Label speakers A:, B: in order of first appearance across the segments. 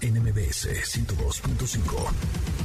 A: NMBS 102.5.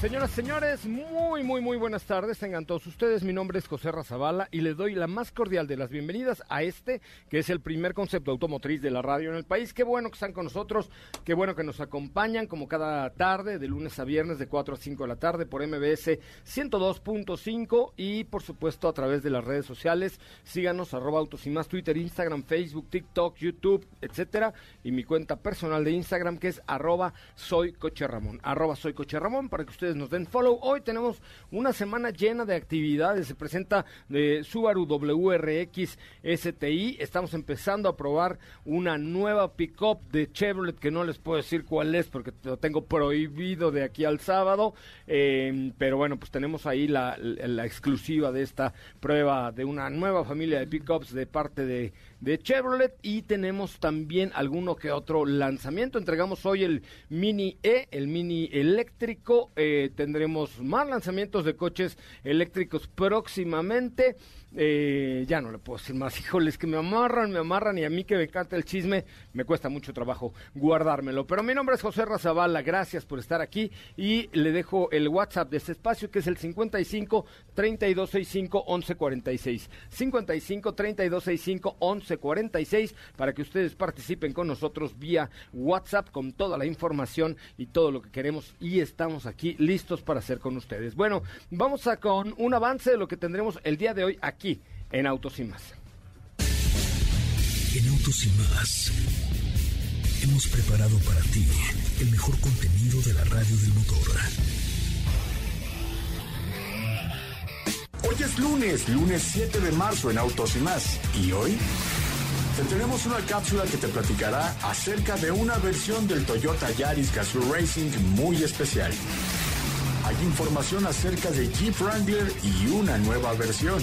B: Señoras, señores, muy, muy, muy buenas tardes. Tengan todos ustedes. Mi nombre es José Razabala y les doy la más cordial de las bienvenidas a este, que es el primer concepto automotriz de la radio en el país. Qué bueno que están con nosotros, qué bueno que nos acompañan como cada tarde, de lunes a viernes, de 4 a 5 de la tarde, por MBS 102.5 y, por supuesto, a través de las redes sociales. Síganos, arroba autos y más, Twitter, Instagram, Facebook, TikTok, YouTube, etcétera. Y mi cuenta personal de Instagram, que es arroba soy Ramón. Arroba soy Ramón, para que ustedes nos den follow. Hoy tenemos una semana llena de actividades. Se presenta de Subaru WRX STI. Estamos empezando a probar una nueva pickup de Chevrolet que no les puedo decir cuál es porque lo tengo prohibido de aquí al sábado. Eh, pero bueno, pues tenemos ahí la exclusiva de esta prueba de una nueva familia de pickups de parte de de Chevrolet y tenemos también alguno que otro lanzamiento. Entregamos hoy el Mini E, el Mini eléctrico. Eh, tendremos más lanzamientos de coches eléctricos próximamente. Eh, ya no le puedo decir más, híjoles, que me amarran, me amarran y a mí que me encanta el chisme, me cuesta mucho trabajo guardármelo. Pero mi nombre es José Razabala, gracias por estar aquí y le dejo el WhatsApp de este espacio que es el 55 3265 1146. 55 3265 1146 para que ustedes participen con nosotros vía WhatsApp con toda la información y todo lo que queremos y estamos aquí listos para hacer con ustedes. Bueno, vamos a con un avance de lo que tendremos el día de hoy aquí en Autos y Más.
A: En Autos y Más hemos preparado para ti el mejor contenido de la radio del motor.
C: Hoy es lunes, lunes 7 de marzo en Autos y Más. ¿Y hoy? Te tenemos una cápsula que te platicará acerca de una versión del Toyota Yaris Gazoo Racing muy especial. Hay información acerca de Jeep Wrangler y una nueva versión.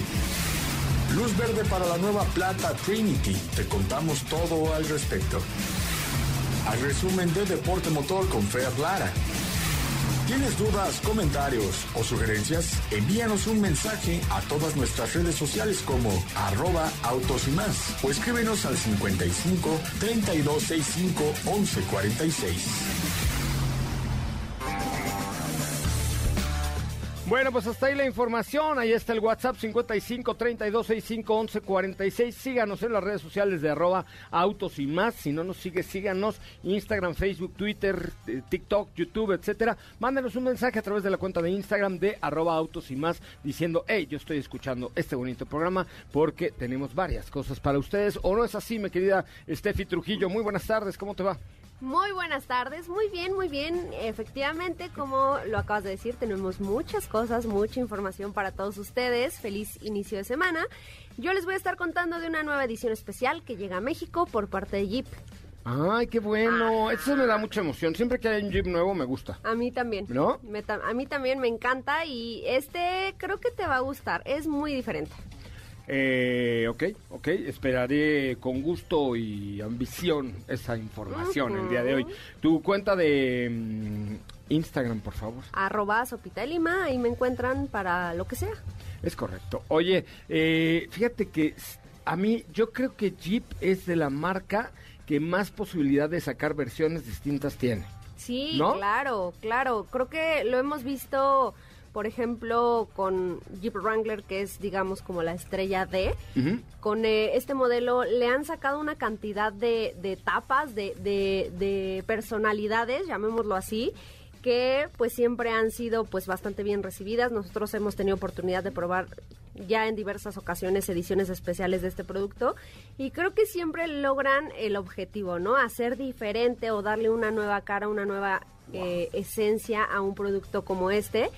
C: Luz verde para la nueva plata Trinity. Te contamos todo al respecto. Al resumen de Deporte Motor con Fer Lara. ¿Tienes dudas, comentarios o sugerencias? Envíanos un mensaje a todas nuestras redes sociales como arroba autos y más o escríbenos al 55 3265 1146.
B: Bueno, pues hasta ahí la información. Ahí está el WhatsApp 55 32 65 11 46. Síganos en las redes sociales de arroba autos y más. Si no nos sigue, síganos. Instagram, Facebook, Twitter, eh, TikTok, YouTube, etcétera. Mándenos un mensaje a través de la cuenta de Instagram de arroba autos y más diciendo, hey, yo estoy escuchando este bonito programa porque tenemos varias cosas para ustedes. ¿O no es así, mi querida Steffi Trujillo? Muy buenas tardes, ¿cómo te va?
D: Muy buenas tardes, muy bien, muy bien. Efectivamente, como lo acabas de decir, tenemos muchas cosas, mucha información para todos ustedes. Feliz inicio de semana. Yo les voy a estar contando de una nueva edición especial que llega a México por parte de Jeep.
B: Ay, qué bueno. Eso me da mucha emoción. Siempre que hay un Jeep nuevo me gusta.
D: A mí también.
B: ¿No?
D: a mí también me encanta y este creo que te va a gustar. Es muy diferente.
B: Eh, ok, ok, esperaré con gusto y ambición esa información el día de hoy. Tu cuenta de mm, Instagram, por favor.
D: Arroba Sopita Lima, ahí me encuentran para lo que sea.
B: Es correcto. Oye, eh, fíjate que a mí, yo creo que Jeep es de la marca que más posibilidad de sacar versiones distintas tiene.
D: Sí, claro, claro. Creo que lo hemos visto por ejemplo, con Jeep Wrangler, que es, digamos, como la estrella D, con eh, este modelo le han sacado una cantidad de, de tapas, de, de, de personalidades, llamémoslo así, que pues siempre han sido pues bastante bien recibidas. Nosotros hemos tenido oportunidad de probar ya en diversas ocasiones ediciones especiales de este producto y creo que siempre logran el objetivo, ¿no? Hacer diferente o darle una nueva cara, una nueva eh, esencia a un producto como este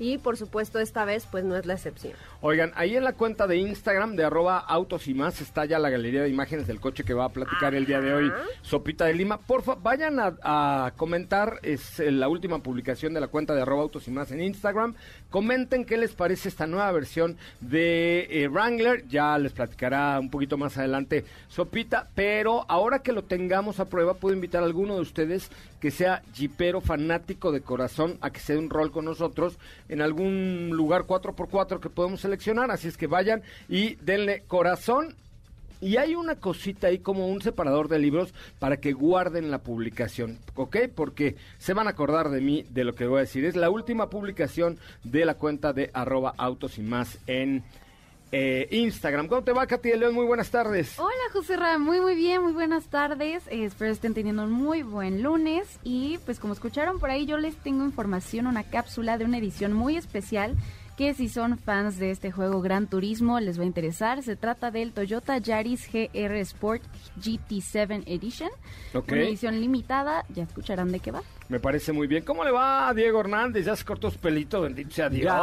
D: y por supuesto esta vez pues no es la excepción.
B: Oigan, ahí en la cuenta de Instagram de arroba autos y más está ya la galería de imágenes del coche que va a platicar el día de hoy Sopita de Lima. Porfa, vayan a, comentar, es eh, la última publicación de la cuenta de arroba autos y más en Instagram. Comenten qué les parece esta nueva versión de eh, Wrangler. Ya les platicará un poquito más adelante Sopita, pero ahora que lo tengamos a prueba, puedo invitar a alguno de ustedes que sea jipero fanático de corazón a que se dé un rol con nosotros en algún lugar 4x4 que podemos seleccionar. Así es que vayan y denle corazón. Y hay una cosita ahí como un separador de libros para que guarden la publicación, ¿ok? Porque se van a acordar de mí de lo que voy a decir. Es la última publicación de la cuenta de arroba autos y más en eh, Instagram. ¿Cómo te va, Katy León? Muy buenas tardes.
E: Hola, José Ra. Muy, muy bien. Muy buenas tardes. Eh, espero estén teniendo un muy buen lunes. Y pues como escucharon por ahí, yo les tengo información, una cápsula de una edición muy especial que si son fans de este juego Gran Turismo les va a interesar. Se trata del Toyota Yaris GR Sport GT7 Edition. Una edición limitada. Ya escucharán de qué va.
B: Me parece muy bien. ¿Cómo le va a Diego Hernández? Ya se cortó su pelito, bendito sea Dios.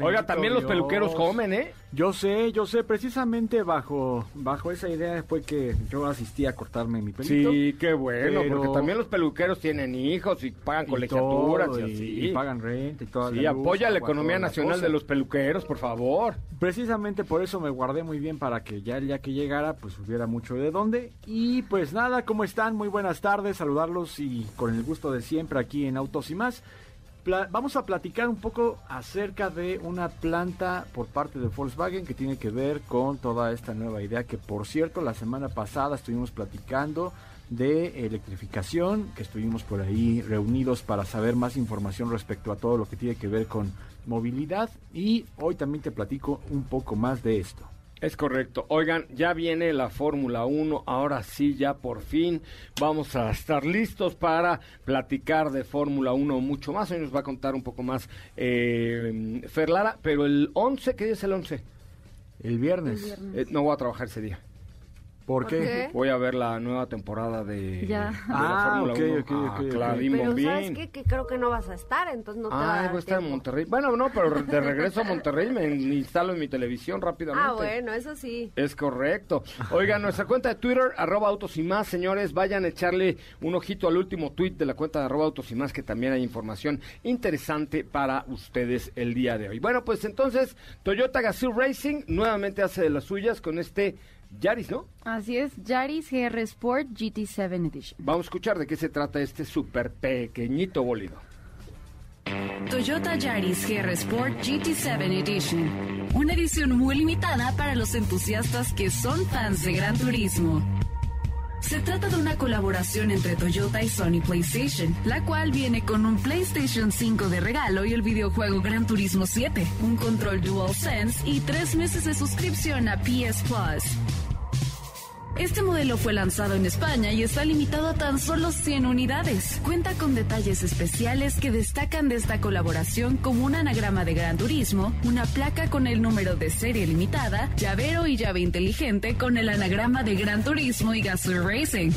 B: Oiga, también los peluqueros comen, ¿eh?
F: Yo sé, yo sé, precisamente bajo, bajo esa idea fue que yo asistí a cortarme mi pelito.
B: Sí, qué bueno, porque también los peluqueros tienen hijos y pagan colegiaturas y, así.
F: Y pagan renta y todo.
B: Sí, apoya la economía nacional de los peluqueros, por favor.
F: Precisamente por eso me guardé muy bien para que ya el día que llegara, pues hubiera mucho de dónde. Y pues nada, ¿cómo están? Muy buenas tardes, saludarlos y con el gusto de siempre aquí en Autos y más vamos a platicar un poco acerca de una planta por parte de Volkswagen que tiene que ver con toda esta nueva idea que por cierto la semana pasada estuvimos platicando de electrificación, que estuvimos por ahí reunidos para saber más información respecto a todo lo que tiene que ver con movilidad y hoy también te platico un poco más de esto.
B: Es correcto. Oigan, ya viene la Fórmula 1. Ahora sí, ya por fin vamos a estar listos para platicar de Fórmula 1 mucho más. Hoy nos va a contar un poco más eh, Ferlara. Pero el 11, ¿qué día es el 11?
F: El viernes.
B: Eh, no voy a trabajar ese día.
F: ¿Por, qué?
B: Voy a ver la nueva temporada de,
E: ya.
B: la Fórmula 1. Ah,
D: claro, pero ¿sabes qué? Que creo que no vas a estar, entonces no te
B: ah, voy a estar en Monterrey. Bueno, no, pero de regreso a Monterrey me instalo en mi televisión rápidamente.
D: Ah, bueno, eso sí.
B: Es correcto. Oiga, nuestra cuenta de Twitter, arroba autos y más, señores, vayan a echarle un ojito al último tweet de la cuenta de arroba autos y más, que también hay información interesante para ustedes el día de hoy. Bueno, pues entonces, Toyota Gazoo Racing nuevamente hace de las suyas con este Yaris, ¿no?
E: Así es, Yaris GR Sport GT7 Edition.
B: Vamos a escuchar de qué se trata este súper pequeñito bólido.
G: Toyota Yaris GR Sport GT7 Edition. Una edición muy limitada para los entusiastas que son fans de Gran Turismo. Se trata de una colaboración entre Toyota y Sony PlayStation, la cual viene con un PlayStation 5 de regalo y el videojuego Gran Turismo 7, un control DualSense y tres meses de suscripción a PS Plus. Este modelo fue lanzado en España y está limitado a tan solo 100 unidades. Cuenta con detalles especiales que destacan de esta colaboración como un anagrama de Gran Turismo, una placa con el número de serie limitada, llavero y llave inteligente con el anagrama de Gran Turismo y Gasol Racing.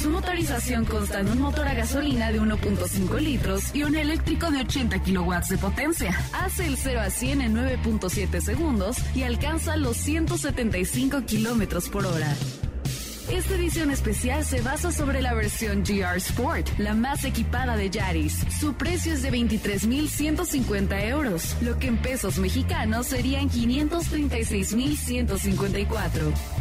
G: Su motorización consta de un motor a gasolina de 1.5 litros y un eléctrico de 80 kilowatts de potencia. Hace el 0 a 100 en 9.7 segundos y alcanza los 175 kilómetros por hora. Esta edición especial se basa sobre la versión GR Sport, la más equipada de Yaris. Su precio es de 23.150 euros, lo que en pesos mexicanos serían 536.154.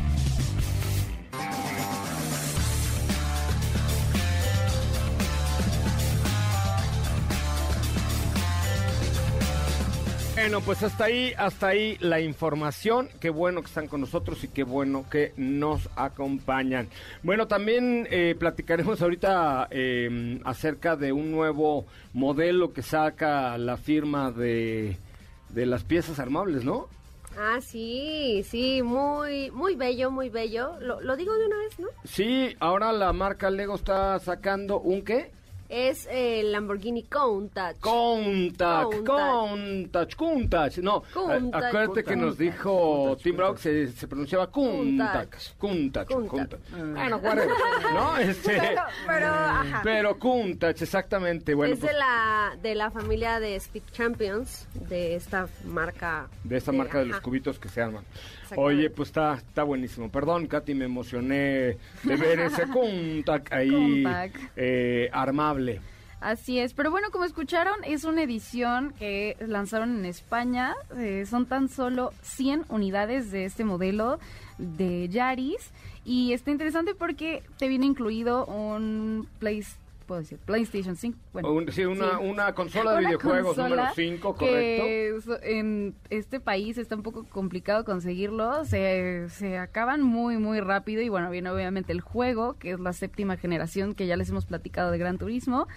B: Bueno, pues hasta ahí, hasta ahí la información. Qué bueno que están con nosotros y qué bueno que nos acompañan. Bueno, también eh, platicaremos ahorita eh, acerca de un nuevo modelo que saca la firma de, de las piezas armables, ¿no?
D: Ah, sí, sí, muy, muy bello, muy bello. Lo, lo digo de una vez, ¿no?
B: Sí, ahora la marca Lego está sacando un qué?
D: Es el Lamborghini Countach.
B: Countach,
D: Countach.
B: Countach. No,
D: Countach.
B: acuérdate que nos dijo Tim Brock, se, se pronunciaba Countach. Countach,
D: Countach.
B: Countach. Bueno, whatever, ¿no? Este,
D: Pero, pero, ajá.
B: pero Countach, exactamente. Bueno,
D: es
B: pues,
D: de la de la familia de Speed Champions, de esta marca.
B: de esta marca de los cubitos que se arman. Oye, pues está, está buenísimo. Perdón, Katy, me emocioné de ver ese Countach ahí
E: Countach.
B: eh,
E: Así es, pero bueno, como escucharon, es una edición que lanzaron en España. eh, son tan solo 100 unidades de este modelo de Yaris. Y está interesante porque te viene incluido un Play, ¿puedo decir? PlayStation 5. Bueno,
B: Un- sí, una,
E: sí.
B: una consola de
E: Una
B: videojuegos
E: consola
B: número 5, correcto.
E: que en este país está un poco complicado conseguirlo, se, se acaban muy muy rápido y bueno, viene obviamente el juego, que es la séptima generación que ya les hemos platicado de Gran Turismo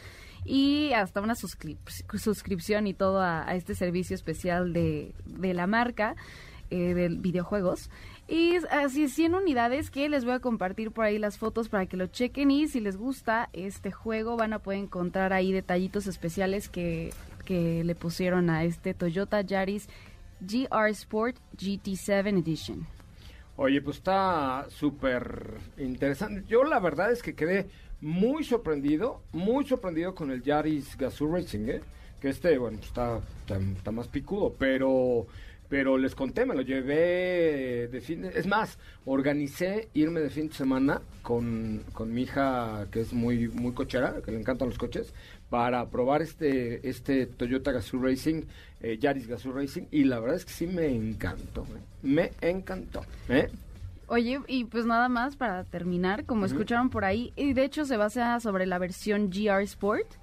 E: y hasta una suscrip- suscripción y todo a, a este servicio especial de, de la marca eh, de videojuegos. Y así 100 unidades que les voy a compartir por ahí las fotos para que lo chequen y si les gusta este juego van a poder encontrar ahí detallitos especiales que, que le pusieron a este Toyota Yaris GR Sport GT7 Edition.
B: Oye, pues está súper interesante. Yo la verdad es que quedé muy sorprendido, muy sorprendido con el Yaris Gazoo Racing, ¿eh? Que este, bueno, pues está, está, está más picudo, pero, pero les conté, me lo llevé de fin de... Es más, organicé irme de fin de semana con, con mi hija, que es muy, muy cochera, que le encantan los coches, para probar este, este Toyota Gazoo Racing, eh, Yaris Gazoo Racing, y la verdad es que sí me encantó, ¿eh? me encantó, ¿eh?
E: Oye, y pues nada más para terminar, como escucharon por ahí, y de hecho se basa sobre la versión GR Sport.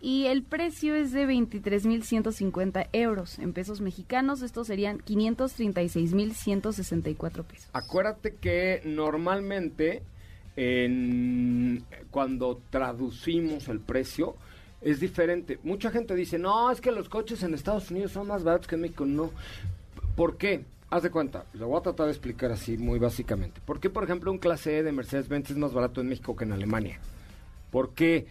E: Y el precio es de 23.150 euros en pesos mexicanos. Estos serían 536.164 pesos.
B: Acuérdate que normalmente en, cuando traducimos el precio es diferente. Mucha gente dice, no, es que los coches en Estados Unidos son más baratos que en México. No. ¿Por qué? Haz de cuenta, lo voy a tratar de explicar así muy básicamente. ¿Por qué, por ejemplo, un clase E de Mercedes-Benz es más barato en México que en Alemania? Porque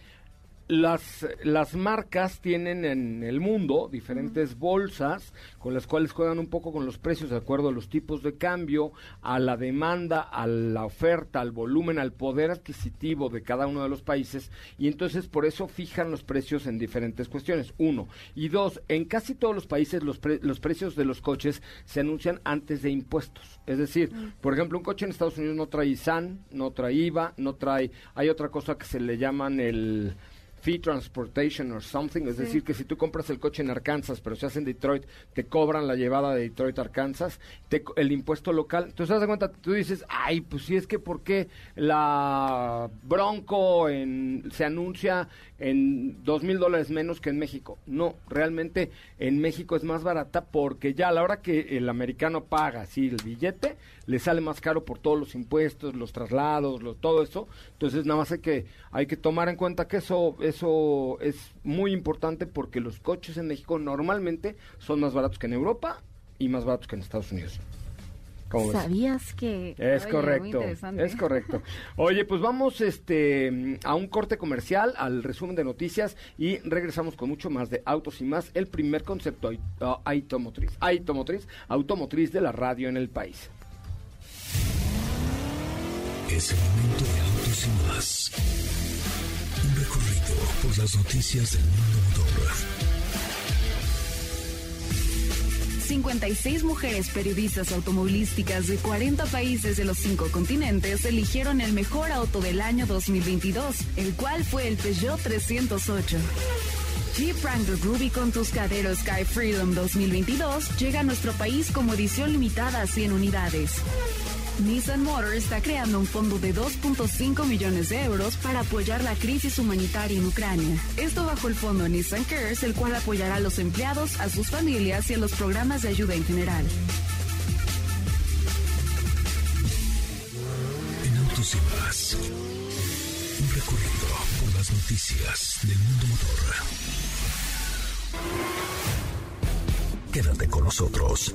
B: las, las marcas tienen en el mundo diferentes bolsas con las cuales juegan un poco con los precios de acuerdo a los tipos de cambio, a la demanda, a la oferta, al volumen, al poder adquisitivo de cada uno de los países y entonces por eso fijan los precios en diferentes cuestiones. Uno. Y dos, en casi todos los países los, pre- los precios de los coches se anuncian antes de impuestos. Es decir, por ejemplo, un coche en Estados Unidos no trae ISAN, no trae IVA, no trae... Hay otra cosa que se le llaman el fee transportation or something, es decir, que si tú compras el coche en Arkansas, pero se hace en Detroit, te cobran la llevada de Detroit a Arkansas, te el impuesto local. Entonces, de cuenta, tú dices, ay, pues si es que ¿por qué la Bronco en, se anuncia en dos mil dólares menos que en México? No, realmente en México es más barata porque ya a la hora que el americano paga así el billete, le sale más caro por todos los impuestos, los traslados, lo- todo eso. Entonces nada más hay que hay que tomar en cuenta que eso eso es muy importante porque los coches en México normalmente son más baratos que en Europa y más baratos que en Estados Unidos. ¿Cómo ves?
E: ¿Sabías que...?
B: Es
E: Oye,
B: correcto,
E: interesante.
B: es correcto. Oye, pues vamos este a un corte comercial, al resumen de noticias y regresamos con mucho más de autos y más, el primer concepto ah, automotriz, automotriz, automotriz de la radio en el país.
A: Es el momento de autos y más. Por las noticias del mundo motor.
G: 56 mujeres periodistas automovilísticas de 40 países de los cinco continentes eligieron el mejor auto del año 2022, el cual fue el Peugeot 308. Jeep Wrangler Ruby con Tuscadero Sky Freedom 2022 llega a nuestro país como edición limitada a 100 unidades. Nissan Motor está creando un fondo de 2.5 millones de euros para apoyar la crisis humanitaria en Ucrania. Esto bajo el fondo Nissan Cares, el cual apoyará a los empleados, a sus familias y a los programas de ayuda en general.
A: En Autos y Más, un recorrido por las noticias del mundo motor. Quédate con nosotros.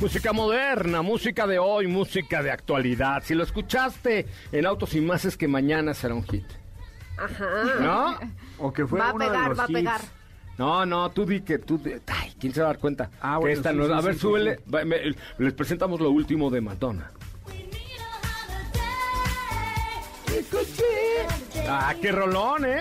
B: Música moderna, música de hoy, música de actualidad. Si lo escuchaste en Autos y Más es que mañana será un hit.
D: Ajá.
B: ¿No?
F: O que fue
D: Va a
F: uno de
D: pegar,
F: los
D: va a
F: hits.
D: pegar.
B: No, no, tú di que tú... di- Ay, ¿quién se va a dar cuenta?
F: Ah,
B: Que
F: bueno,
B: esta
F: sí,
B: no-
F: sí,
B: a
F: sí,
B: ver,
F: sí,
B: súbele.
F: sí.
B: Va, me- les presentamos lo último de Madonna. Ah, qué rolón, ¿eh?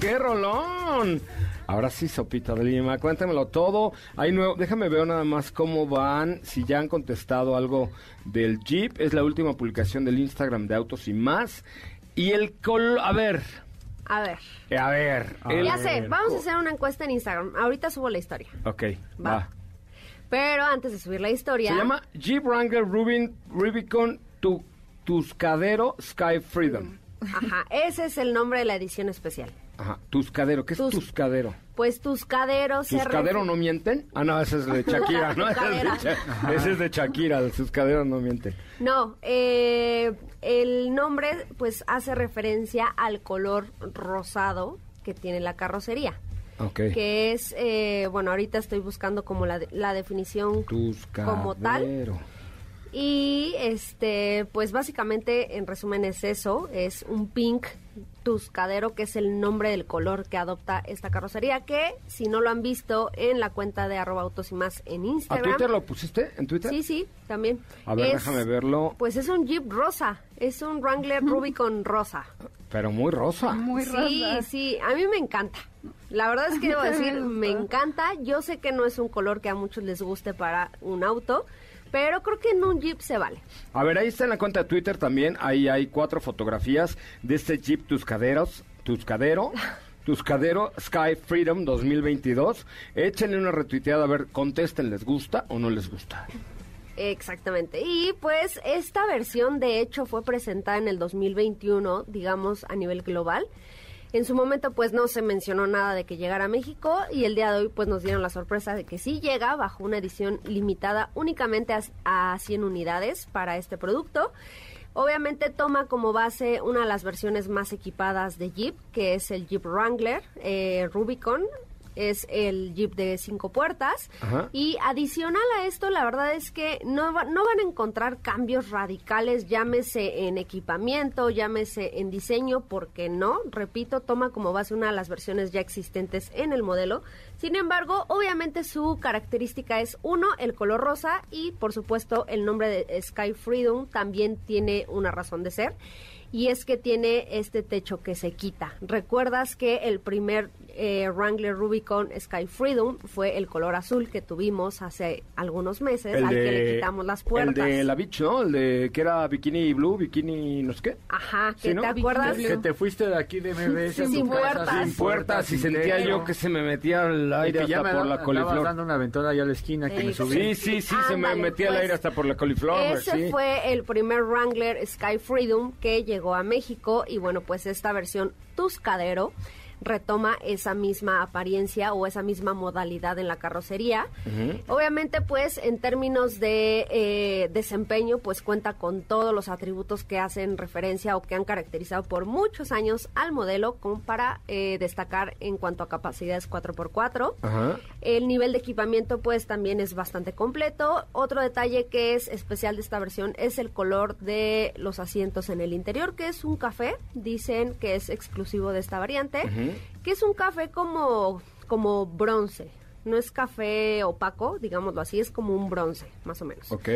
B: Qué rolón. Ahora sí, Sopita de Lima, cuéntamelo todo. Hay nuevo, déjame ver nada más cómo van, si ya han contestado algo del Jeep. Es la última publicación del Instagram de Autos y más. Y el col... A ver,
D: A ver.
B: eh, a ver. el-
D: Ya sé, vamos a hacer una encuesta en Instagram. Ahorita subo la historia.
B: Ok,
D: Va.
B: va.
D: Pero antes de subir la historia.
B: Se llama Jeep Wrangler Rubin, Rubicon tu, Tuscadero Sky Freedom.
D: Ajá, ese es el nombre de la edición especial.
B: Ajá, Tuscadero. ¿Qué es
D: Tus-
B: Tuscadero?
D: Pues tus caderos se
B: ¿Tuscadero
D: refi-
B: no mienten? Ah, no, ese es de Shakira, ¿no? Ese es de, ese es de Shakira, el Tuscadero no mienten.
D: No, eh, el nombre pues hace referencia al color rosado que tiene la carrocería.
B: Ok.
D: Que es, eh, bueno, ahorita estoy buscando como la, de- la definición
B: Tuscadero.
D: como tal. Y este, pues básicamente, en resumen, es eso, es un pink tuscadero, que es el nombre del color que adopta esta carrocería, que si no lo han visto en la cuenta de arroba autos y más en
B: ¿A
D: Instagram.
B: Twitter lo pusiste? ¿En Twitter?
D: Sí, sí, también.
B: A ver,
D: Es-
B: déjame verlo.
D: Pues es un Jeep rosa, es un Wrangler Rubicon rosa.
B: Pero muy rosa.
E: Muy
D: sí,
E: rosa.
D: sí, a mí me encanta. La verdad es que debo decir, me encanta. Yo sé que no es un color que a muchos les guste para un auto, pero creo que en un Jeep se vale.
B: A ver, ahí está en la cuenta de Twitter también. Ahí hay cuatro fotografías de este Jeep Tuscaderos, Tuscadero. Tuscadero Sky Freedom 2022. Échenle una retuiteada a ver, contesten, ¿les gusta o no les gusta?
D: Exactamente. Y pues esta versión de hecho fue presentada en el 2021, digamos a nivel global. En su momento pues no se mencionó nada de que llegara a México y el día de hoy pues nos dieron la sorpresa de que sí llega bajo una edición limitada únicamente a, a 100 unidades para este producto. Obviamente toma como base una de las versiones más equipadas de Jeep, que es el Jeep Wrangler eh, Rubicon. Es el Jeep de cinco puertas.
B: Ajá.
D: Y adicional a esto, la verdad es que no, va- no van a encontrar cambios radicales, llámese en equipamiento, llámese en diseño, porque no, repito, toma como base una de las versiones ya existentes en el modelo. Sin embargo, obviamente su característica es uno, el color rosa y por supuesto el nombre de Sky Freedom también tiene una razón de ser. Y es que tiene este techo que se quita. ¿Recuerdas que el primer eh, Wrangler Rubicon Sky Freedom fue el color azul que tuvimos hace algunos meses, al que le quitamos las puertas?
B: El de la Beach, ¿no? El de que era bikini blue, bikini no sé qué.
D: Ajá, que
B: Sí, ¿no?
D: te acuerdas.
F: Que te fuiste de aquí de MBS
D: Sin puertas.
B: Sin puertas y sentía yo que se me metía el aire hasta por la coliflor.
F: dando una aventura allá a la esquina que me
D: Eh,
F: subí.
B: Sí, sí, sí, se me metía el
D: pues,
B: aire hasta por la coliflor.
D: Ese
B: sí.
D: fue el primer Wrangler Sky Freedom que llegó a México y bueno, pues esta versión Tuscadero retoma esa misma apariencia o esa misma modalidad en la carrocería. Obviamente, pues en términos de eh, desempeño, pues cuenta con todos los atributos que hacen referencia o que han caracterizado por muchos años al modelo, como para eh, destacar en cuanto a capacidades 4x4.
B: Ajá.
D: El nivel de equipamiento pues también es bastante completo. Otro detalle que es especial de esta versión es el color de los asientos en el interior, que es un café. Dicen que es exclusivo de esta variante, que es un café como, como bronce. No es café opaco, digámoslo así, es como un bronce, más o menos.
B: Ok.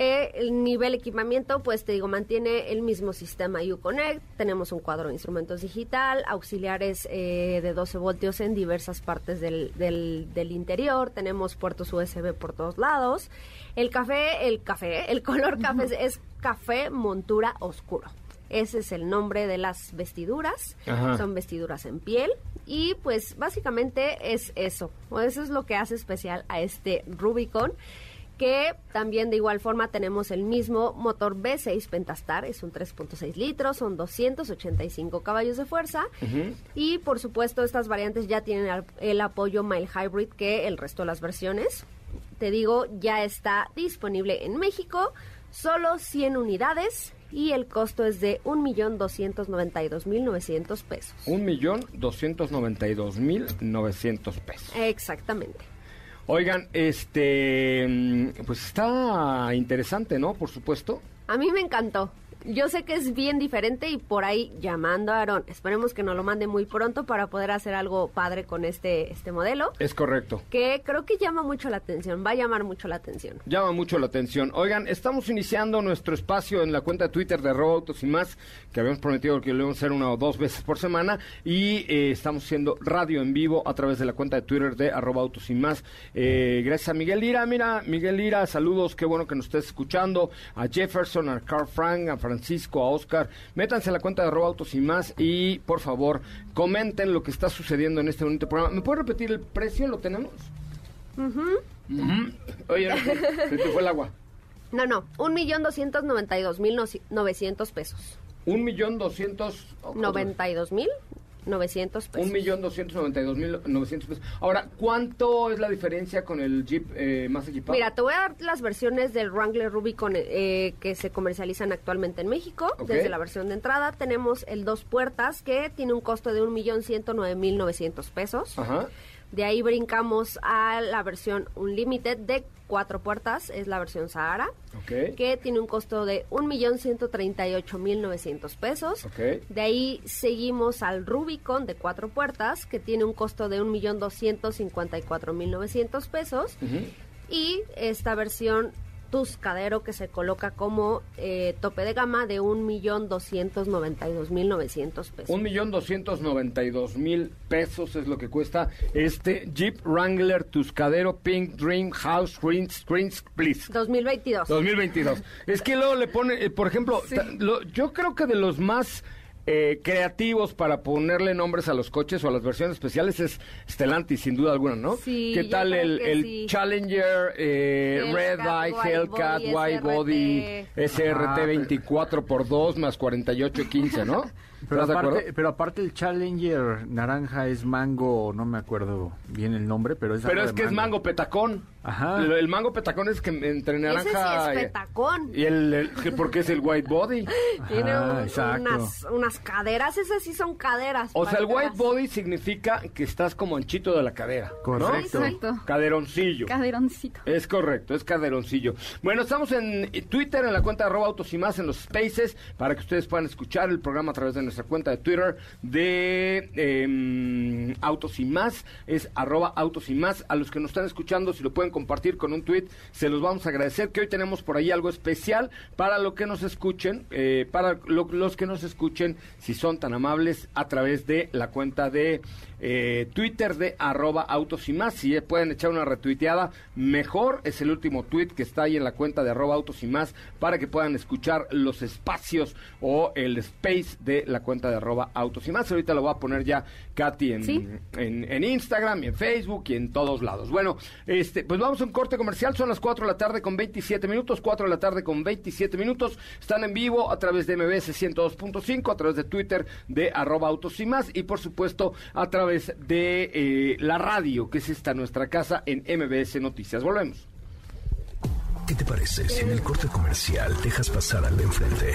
D: Eh, el nivel equipamiento, pues te digo, mantiene el mismo sistema Uconnect. Tenemos un cuadro de instrumentos digital, auxiliares eh, de 12 voltios en diversas partes del, del, del interior. Tenemos puertos USB por todos lados. El café, el café, el color café es, es café montura oscuro. Ese es el nombre de las vestiduras.
B: Ajá.
D: Son vestiduras en piel. Y pues básicamente es eso. O eso es lo que hace especial a este Rubicon que también de igual forma tenemos el mismo motor V6 Pentastar, es un 3.6 litros, son 285 caballos de fuerza y por supuesto estas variantes ya tienen el apoyo Mile Hybrid que el resto de las versiones. Te digo, ya está disponible en México, solo 100 unidades y el costo es de 1.292.900 pesos.
B: Un millón doscientos noventa y dos mil novecientos pesos.
D: Exactamente.
B: Oigan, este, mm, pues está interesante, ¿no? Por supuesto.
D: A mí me encantó. Yo sé que es bien diferente y por ahí llamando a Aaron. Esperemos que nos lo mande muy pronto para poder hacer algo padre con este, este modelo.
B: Es correcto.
D: Que creo que llama mucho la atención, va a llamar mucho la atención.
B: Llama mucho la atención. Oigan, estamos iniciando nuestro espacio en la cuenta de Twitter de Arroba Autos y más, que habíamos prometido que lo íbamos a hacer una o dos veces por semana, y eh, estamos haciendo radio en vivo a través de la cuenta de Twitter de Arroba Autos y más. Eh, gracias a Miguel Lira. Mira, Miguel Lira, saludos, qué bueno que nos estés escuchando. A Jefferson, a Carl Frank, a Francisco, a Oscar. Métanse a la cuenta de Arroba Autos y más y, por favor, comenten lo que está sucediendo en este bonito programa. ¿Me puede repetir el precio? ¿Lo tenemos? Oye, se te fue el agua.
D: No, no, 1.292.900 pesos.
B: Un millón doscientos...
D: 92.900 pesos.
B: Un millón doscientos noventa y dos mil novecientos pesos. Ahora, ¿cuánto es la diferencia con el Jeep eh, más equipado?
D: Mira, te voy a dar las versiones del Wrangler Rubicon eh, que se comercializan actualmente en México. Desde la versión de entrada tenemos el dos puertas que tiene un costo de 1.109.900 pesos.
B: Ajá.
D: De ahí brincamos a la versión Unlimited de cuatro puertas, es la versión Sahara, que tiene un costo de 1.138.900 pesos. De ahí seguimos al Rubicon de cuatro puertas, que tiene un costo de 1.254.900 pesos. Y esta versión Tuscadero que se coloca como eh, tope de gama de 1.292.900 pesos.
B: Un millón doscientos noventa y dos mil pesos es lo que cuesta este Jeep Wrangler Tuscadero Pink Dream House Screen Screens Please.
D: 2022.
B: 2022. Es que luego le pone, eh, por ejemplo, lo- yo creo que de los más eh, creativos para ponerle nombres a los coches o a las versiones especiales es Stellantis, sin duda alguna, ¿no?
D: Sí,
B: ¿Qué
D: yo
B: tal
D: creo
B: el,
D: que
B: el
D: sí.
B: Challenger, eh,
D: Hellcat,
B: Red Eye, Hellcat, White Body, SRT 24 por 2 más 48 15, ¿no?
F: Pero aparte, pero aparte el Challenger naranja es mango, no me acuerdo bien el nombre, pero es
B: Pero es que es mango petacón.
F: Ajá.
B: El, el mango petacón es que entre
D: Ese
B: naranja
D: sí es
B: y-
D: petacón.
B: y el, el- que porque es el white body.
D: Tiene un-
F: exacto.
D: unas, unas caderas, esas sí son caderas.
B: O sea, el white body significa que estás como anchito de la cadera. ¿no?
F: Correcto.
E: Exacto.
B: Caderoncillo.
E: Caderoncito.
B: Es correcto, es caderoncillo. Bueno, estamos en Twitter, en la cuenta de arroba autos y más, en los spaces, para que ustedes puedan escuchar el programa a través de nuestra cuenta de Twitter de em, Autos y más. Es arroba autos y más. A los que nos están escuchando, si lo pueden compartir con un tweet, se los vamos a agradecer. Que hoy tenemos por ahí algo especial para lo que nos escuchen, eh, para lo- los que nos escuchen, si son tan amables, a través de la cuenta de eh, Twitter de arroba autos y más. Si pueden echar una retuiteada, mejor. Es el último tweet que está ahí en la cuenta de arroba autos y más para que puedan escuchar los espacios o el space de la cuenta de arroba autos y más. Ahorita lo va a poner ya Katy en,
E: Sí.
B: en, en Instagram y en Facebook y en todos lados. Bueno, este, pues vamos a un corte comercial. Son las 4 de la tarde con 27 minutos. 4 de la tarde con 27 minutos. Están en vivo a través de MBS 102.5, a través de Twitter de arroba autos y más y por supuesto a través de eh, la radio, que es esta nuestra casa en MBS Noticias. Volvemos.
A: ¿Qué te parece si en el corte comercial dejas pasar al de enfrente?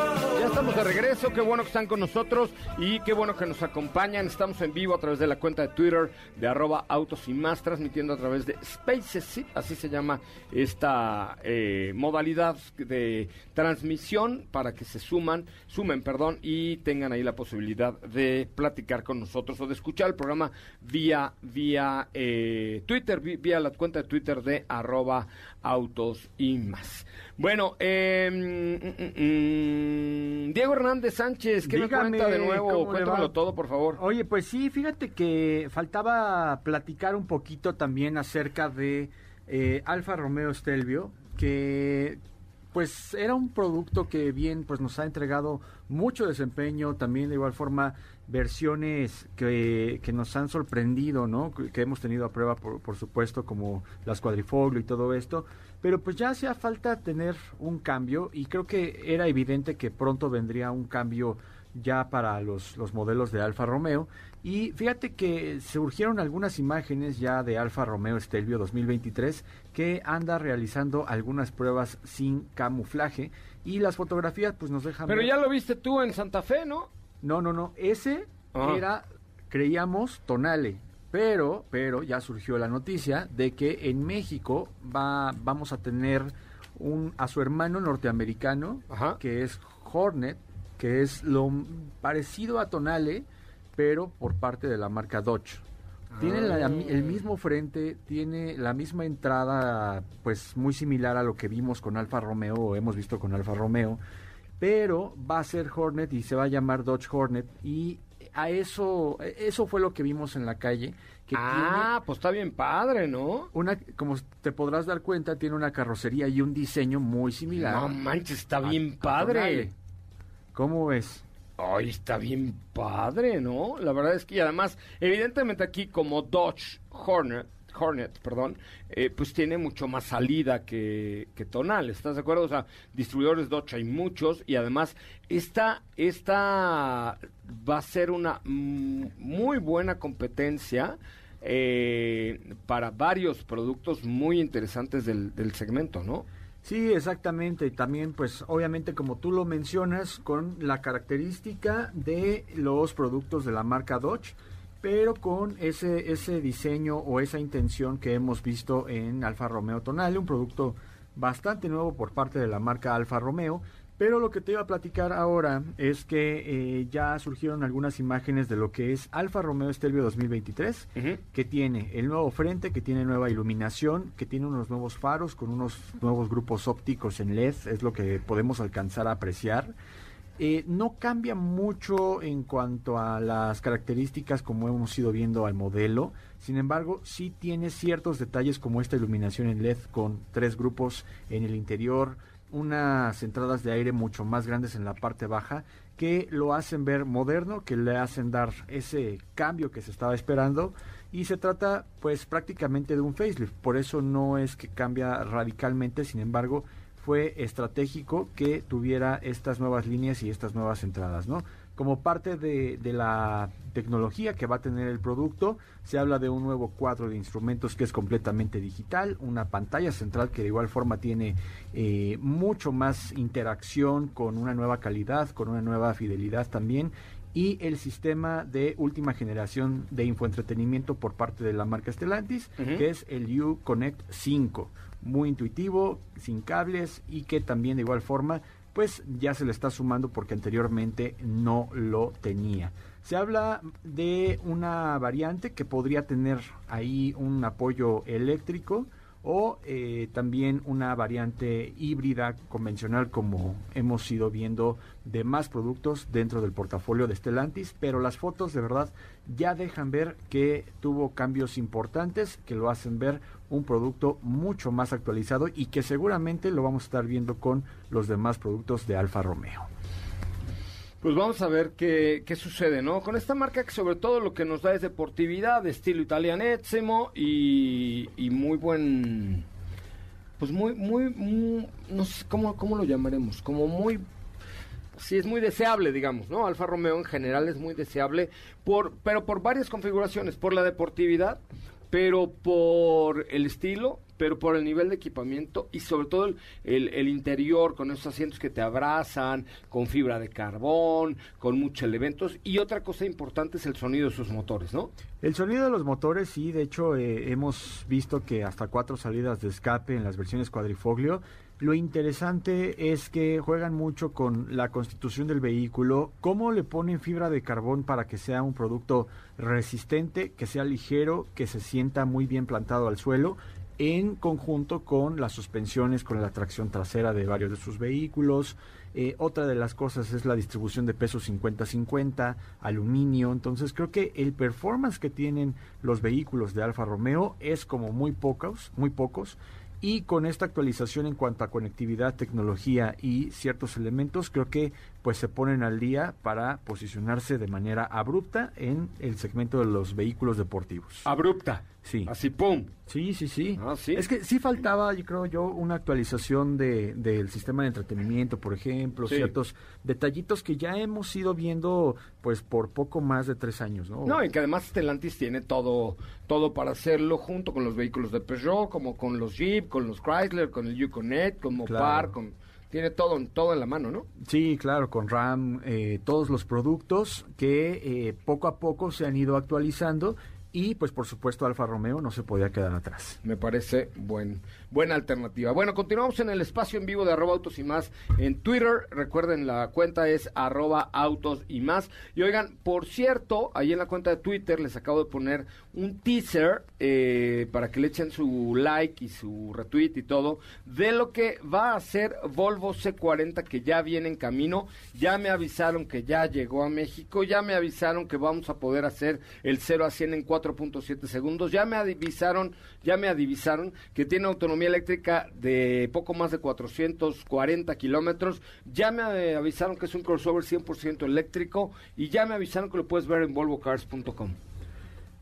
B: Ya estamos de regreso, qué bueno que están con nosotros y qué bueno que nos acompañan. Estamos en vivo a través de la cuenta de Twitter de arroba autos y más, transmitiendo a través de Spaces, ¿sí? así se llama esta eh, modalidad de transmisión para que se suman, sumen, perdón, y tengan ahí la posibilidad de platicar con nosotros o de escuchar el programa vía, vía eh, Twitter, vía la cuenta de Twitter de arroba autos y más. Bueno, eh, mm, mm, Diego Hernández Sánchez, ¿qué me cuenta de nuevo? Cuéntamelo todo, por favor.
F: Oye, pues sí, fíjate que faltaba platicar un poquito también acerca de eh, Alfa Romeo Stelvio, que pues era un producto que bien pues nos ha entregado mucho desempeño, también de igual forma versiones que, que nos han sorprendido, ¿no? Que hemos tenido a prueba, por, por supuesto, como las cuadrifoglio y todo esto, pero pues ya hacía falta tener un cambio y creo que era evidente que pronto vendría un cambio ya para los, los modelos de Alfa Romeo. Y fíjate que surgieron algunas imágenes ya de Alfa Romeo Stelvio 2023 que anda realizando algunas pruebas sin camuflaje y las fotografías pues nos dejan...
B: Pero ya lo viste tú en Santa Fe, ¿no?
F: No, no, no. Ese
B: Ah.
F: era, creíamos, Tonale. Pero, pero ya surgió la noticia de que en México va, vamos a tener un, a su hermano norteamericano,
B: Ajá.
F: que es Hornet, que es lo parecido a Tonale, pero por parte de la marca Dodge. Tiene la- el mismo frente, tiene la misma entrada, pues muy similar a lo que vimos con Alfa Romeo o hemos visto con Alfa Romeo, pero va a ser Hornet y se va a llamar Dodge Hornet y a eso eso fue lo que vimos en la calle que
B: ah, pues está bien padre, ¿no?
F: una como te podrás dar cuenta tiene una carrocería y un diseño muy similar.
B: No manches, está bien
F: a
B: padre.
F: ¿Cómo ves?
B: Ay, está bien padre, ¿no? La verdad es que y además, evidentemente aquí como Dodge Hornet, Hornet, perdón, eh, pues tiene mucho más salida que, que Tonal, ¿estás de acuerdo? O sea, distribuidores Dodge hay muchos y además esta, esta va a ser una mm, muy buena competencia eh, para varios productos muy interesantes del, del segmento, ¿no?
F: Sí, exactamente. Y también, pues, obviamente, como tú lo mencionas, con la característica de los productos de la marca Dodge, pero con ese, ese diseño o esa intención que hemos visto en Alfa Romeo Tonale, un producto bastante nuevo por parte de la marca Alfa Romeo. Pero lo que te iba a platicar ahora es que eh, ya surgieron algunas imágenes de lo que es Alfa Romeo Stelvio 2023
B: Ujú.
F: que tiene el nuevo frente, que tiene nueva iluminación, que tiene unos nuevos faros con unos nuevos grupos ópticos en LED, es lo que podemos alcanzar a apreciar. Eh, no cambia mucho en cuanto a las características como hemos ido viendo al modelo, sin embargo sí tiene ciertos detalles como esta iluminación en LED con tres grupos en el interior, unas entradas de aire mucho más grandes en la parte baja que lo hacen ver moderno, que le hacen dar ese cambio que se estaba esperando y se trata pues prácticamente de un facelift, por eso no es que cambia radicalmente, sin embargo fue estratégico que tuviera estas nuevas líneas y estas nuevas entradas, ¿no? Como parte de, de la tecnología que va a tener el producto, se habla de un nuevo cuadro de instrumentos que es completamente digital, una pantalla central que de igual forma tiene eh, mucho más interacción con una nueva calidad, con una nueva fidelidad también, y el sistema de última generación de infoentretenimiento por parte de la marca Stellantis, que es el U Connect 5. Muy intuitivo, sin cables y que también de igual forma pues ya se le está sumando porque anteriormente no lo tenía. Se habla de una variante que podría tener ahí un apoyo eléctrico o eh, también una variante híbrida convencional como hemos ido viendo de más productos dentro del portafolio de Stellantis, pero las fotos de verdad ya dejan ver que tuvo cambios importantes que lo hacen ver un producto mucho más actualizado y que seguramente lo vamos a estar viendo con los demás productos de Alfa Romeo.
B: Pues vamos a ver qué, qué sucede, ¿no? Con esta marca que sobre todo lo que nos da es deportividad, de estilo italianetsimo y, muy buen... Pues muy, muy, muy- no sé cómo, cómo lo llamaremos, como muy... Sí, es muy deseable, digamos, ¿no? Alfa Romeo en general es muy deseable, por, pero por varias configuraciones, por la deportividad, pero por el estilo, pero por el nivel de equipamiento y sobre todo el, el- interior con esos asientos que te abrazan, con fibra de carbón, con muchos elementos. Y otra cosa importante es el sonido de sus motores, ¿no?
F: El sonido de los motores, sí, de hecho eh, hemos visto que hasta cuatro salidas de escape en las versiones cuadrifoglio. Lo interesante es que juegan mucho con la constitución del vehículo, cómo le ponen fibra de carbón para que sea un producto resistente, que sea ligero, que se sienta muy bien plantado al suelo, en conjunto con las suspensiones, con la tracción trasera de varios de sus vehículos. Eh, otra de las cosas es la distribución de peso 50-50, aluminio. Entonces creo que el performance que tienen los vehículos de Alfa Romeo es como muy pocos, muy pocos. Y con esta actualización en cuanto a conectividad, tecnología y ciertos elementos, creo que pues se ponen al día para posicionarse de manera abrupta en el segmento de los vehículos deportivos.
B: Abrupta.
F: Sí.
B: Así, ¡pum!
F: Sí, sí, sí.
B: Ah, ¿sí?
F: Es que sí faltaba, yo creo yo, una actualización de, del sistema de entretenimiento, por ejemplo,
B: Sí.
F: ciertos detallitos que ya hemos ido viendo, pues, por poco más de tres años, ¿no?
B: No, y que además Stellantis tiene todo, todo para hacerlo junto con los vehículos de Peugeot, como con los Jeep, con los Chrysler, con el Yukonet, con Mopar,
F: Claro.
B: con tiene todo, todo en la mano, ¿no?
F: Sí, claro, con RAM, eh, todos los productos que eh, poco a poco se han ido actualizando y, pues, por supuesto, Alfa Romeo no se podía quedar atrás.
B: Me parece buen, buena alternativa. Bueno, continuamos en el espacio en vivo de arroba autos y más en Twitter. Recuerden, la cuenta es arroba autos y más. Y oigan, por cierto, ahí en la cuenta de Twitter les acabo de poner un teaser eh, para que le echen su like y su retweet y todo de lo que va a ser Volvo C40 que ya viene en camino. Ya me avisaron que ya llegó a México. Ya me avisaron que vamos a poder hacer el 0 a 100 en 4.7 segundos. Ya me avisaron, ya me avisaron que tiene autonomía eléctrica de poco más de 440 kilómetros. Ya me eh, avisaron que es un crossover 100% eléctrico y ya me avisaron que lo puedes ver en volvocars.com.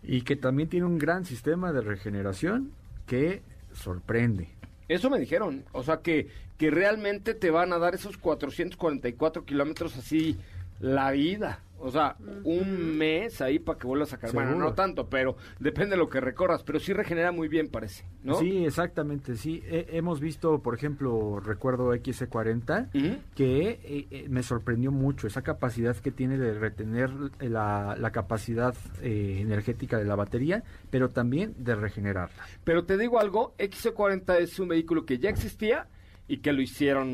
F: Y que también tiene un gran sistema de regeneración que sorprende.
B: Eso me dijeron, o sea que, que realmente te van a dar esos 444 kilómetros así la vida. O sea, un mes ahí para que vuelvas a sacar. Bueno, no tanto, pero depende de lo que recorras. Pero sí regenera muy bien, parece, ¿no?
F: Sí, exactamente, sí. He- hemos visto, por ejemplo, recuerdo XC40,
B: Ujú.
F: que eh, eh, me sorprendió mucho esa capacidad que tiene de retener la, la capacidad eh, energética de la batería, pero también de regenerarla.
B: Pero te digo algo, XC40 es un vehículo que ya existía y que lo hicieron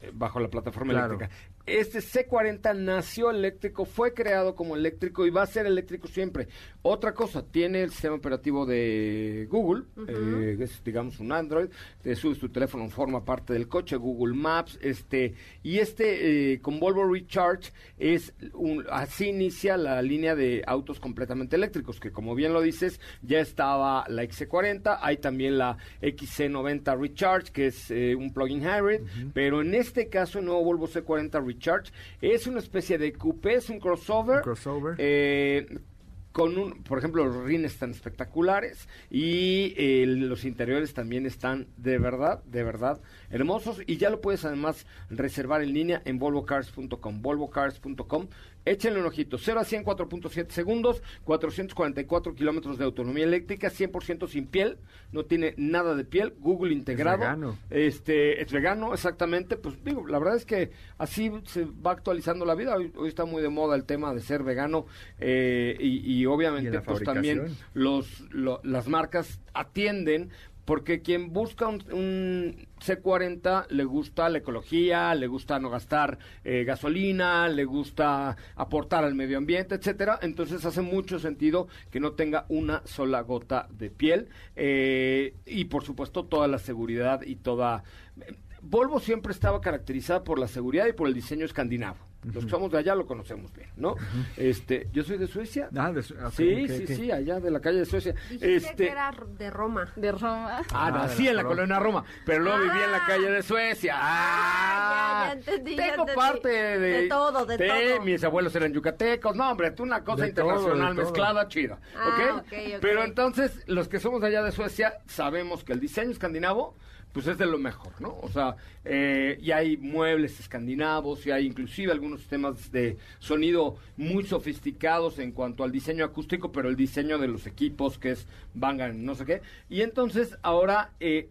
B: eh, bajo la plataforma
F: Claro.
B: eléctrica. Este C40 nació eléctrico, fue creado como eléctrico y va a ser eléctrico siempre. Otra cosa, tiene el sistema operativo de Google, eh, es digamos un Android, te subes tu teléfono, forma parte del coche, Google Maps, este y este eh, con Volvo Recharge es un, así inicia la línea de autos completamente eléctricos, que como bien lo dices, ya estaba la XC40, hay también la XC90 Recharge, que es eh, un plug-in hybrid, pero en este caso el nuevo Volvo C40 Recharge es una especie de coupé, es un crossover.
F: Un crossover.
B: eh, con un, por ejemplo, los rines están espectaculares y eh, los interiores también están de verdad, de verdad hermosos y ya lo puedes además reservar en línea en volvocars.com, volvocars.com. Échenle un ojito, 0 a 100, 4.7 segundos, 444 kilómetros de autonomía eléctrica, 100% sin piel, no tiene nada de piel, Google integrado.
F: vegano.
B: Este, es vegano, exactamente. Pues digo, la verdad es que así se va actualizando la vida. Hoy, hoy está muy de moda el tema de ser vegano eh, y, y obviamente
F: Y
B: pues también los, lo- las marcas atienden porque quien busca un, un C40 le gusta la ecología, le gusta no gastar eh, gasolina, le gusta aportar al medio ambiente, etcétera. Entonces hace mucho sentido que no tenga una sola gota de piel eh, y por supuesto toda la seguridad y toda Volvo siempre estaba caracterizada por la seguridad y por el diseño escandinavo. Los que somos de allá lo conocemos bien, ¿no? Este, yo soy de Suecia.
F: Ah, de
B: sí, sí, sí, allá de la calle de Suecia. Este,
D: que era de Roma.
E: De Roma.
B: Ah,
F: Ah,
B: nací
F: de
B: en la colonia Roma, pero luego viví en la calle de Suecia. Ah,
D: ya, ya entendí, ya
B: Tengo
D: entendí.
B: parte de,
D: De todo, de todo.
B: Mis abuelos eran yucatecos. No, hombre, tú una cosa
F: De
B: internacional
F: de todo.
B: mezclada, chida.
D: Ah,
B: ¿ok?
D: ok, ok.
B: Pero entonces, los que somos de allá de Suecia, sabemos que el diseño escandinavo pues es de lo mejor, ¿no? O sea, eh, y hay muebles escandinavos, y hay inclusive algunos sistemas de sonido muy sofisticados en cuanto al diseño acústico, pero el diseño de los equipos, que es Bangan, no sé qué. Y entonces ahora eh,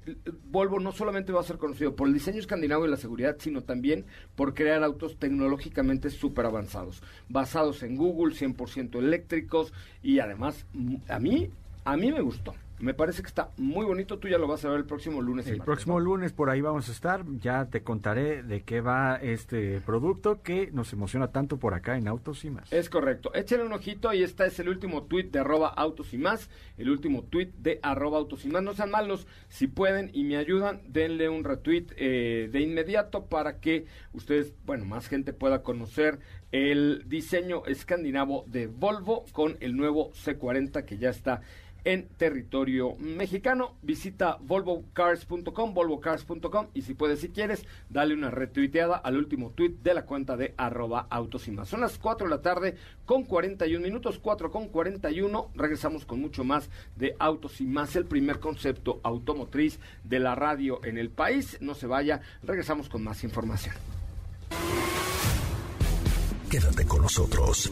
B: Volvo no solamente va a ser conocido por el diseño escandinavo y la seguridad, sino también por crear autos tecnológicamente súper avanzados, basados en Google, 100% eléctricos, y además, a mí, a mí me gustó. Me parece que está muy bonito. Tú ya lo vas a ver el próximo lunes.
F: El
B: martes,
F: próximo
B: ¿no?
F: lunes por ahí vamos a estar. Ya te contaré de qué va este producto que nos emociona tanto por acá en Autos y más.
B: Es correcto. Échenle un ojito y este es el último tuit de arroba autos y más. El último tuit de arroba autos y más. No sean malos. Si pueden y me ayudan, denle un retweet eh, de inmediato para que ustedes, bueno, más gente pueda conocer el diseño escandinavo de Volvo con el nuevo C40 que ya está en territorio mexicano. Visita volvocars.com, volvocars.com y si puedes, si quieres, dale una retuiteada al último tweet de la cuenta de arroba autos y más. Son las 4 de la tarde con 41 minutos, 4 con 41. Regresamos con mucho más de autos y más, el primer concepto automotriz de la radio en el país. No se vaya, regresamos con más información.
A: Quédate con nosotros.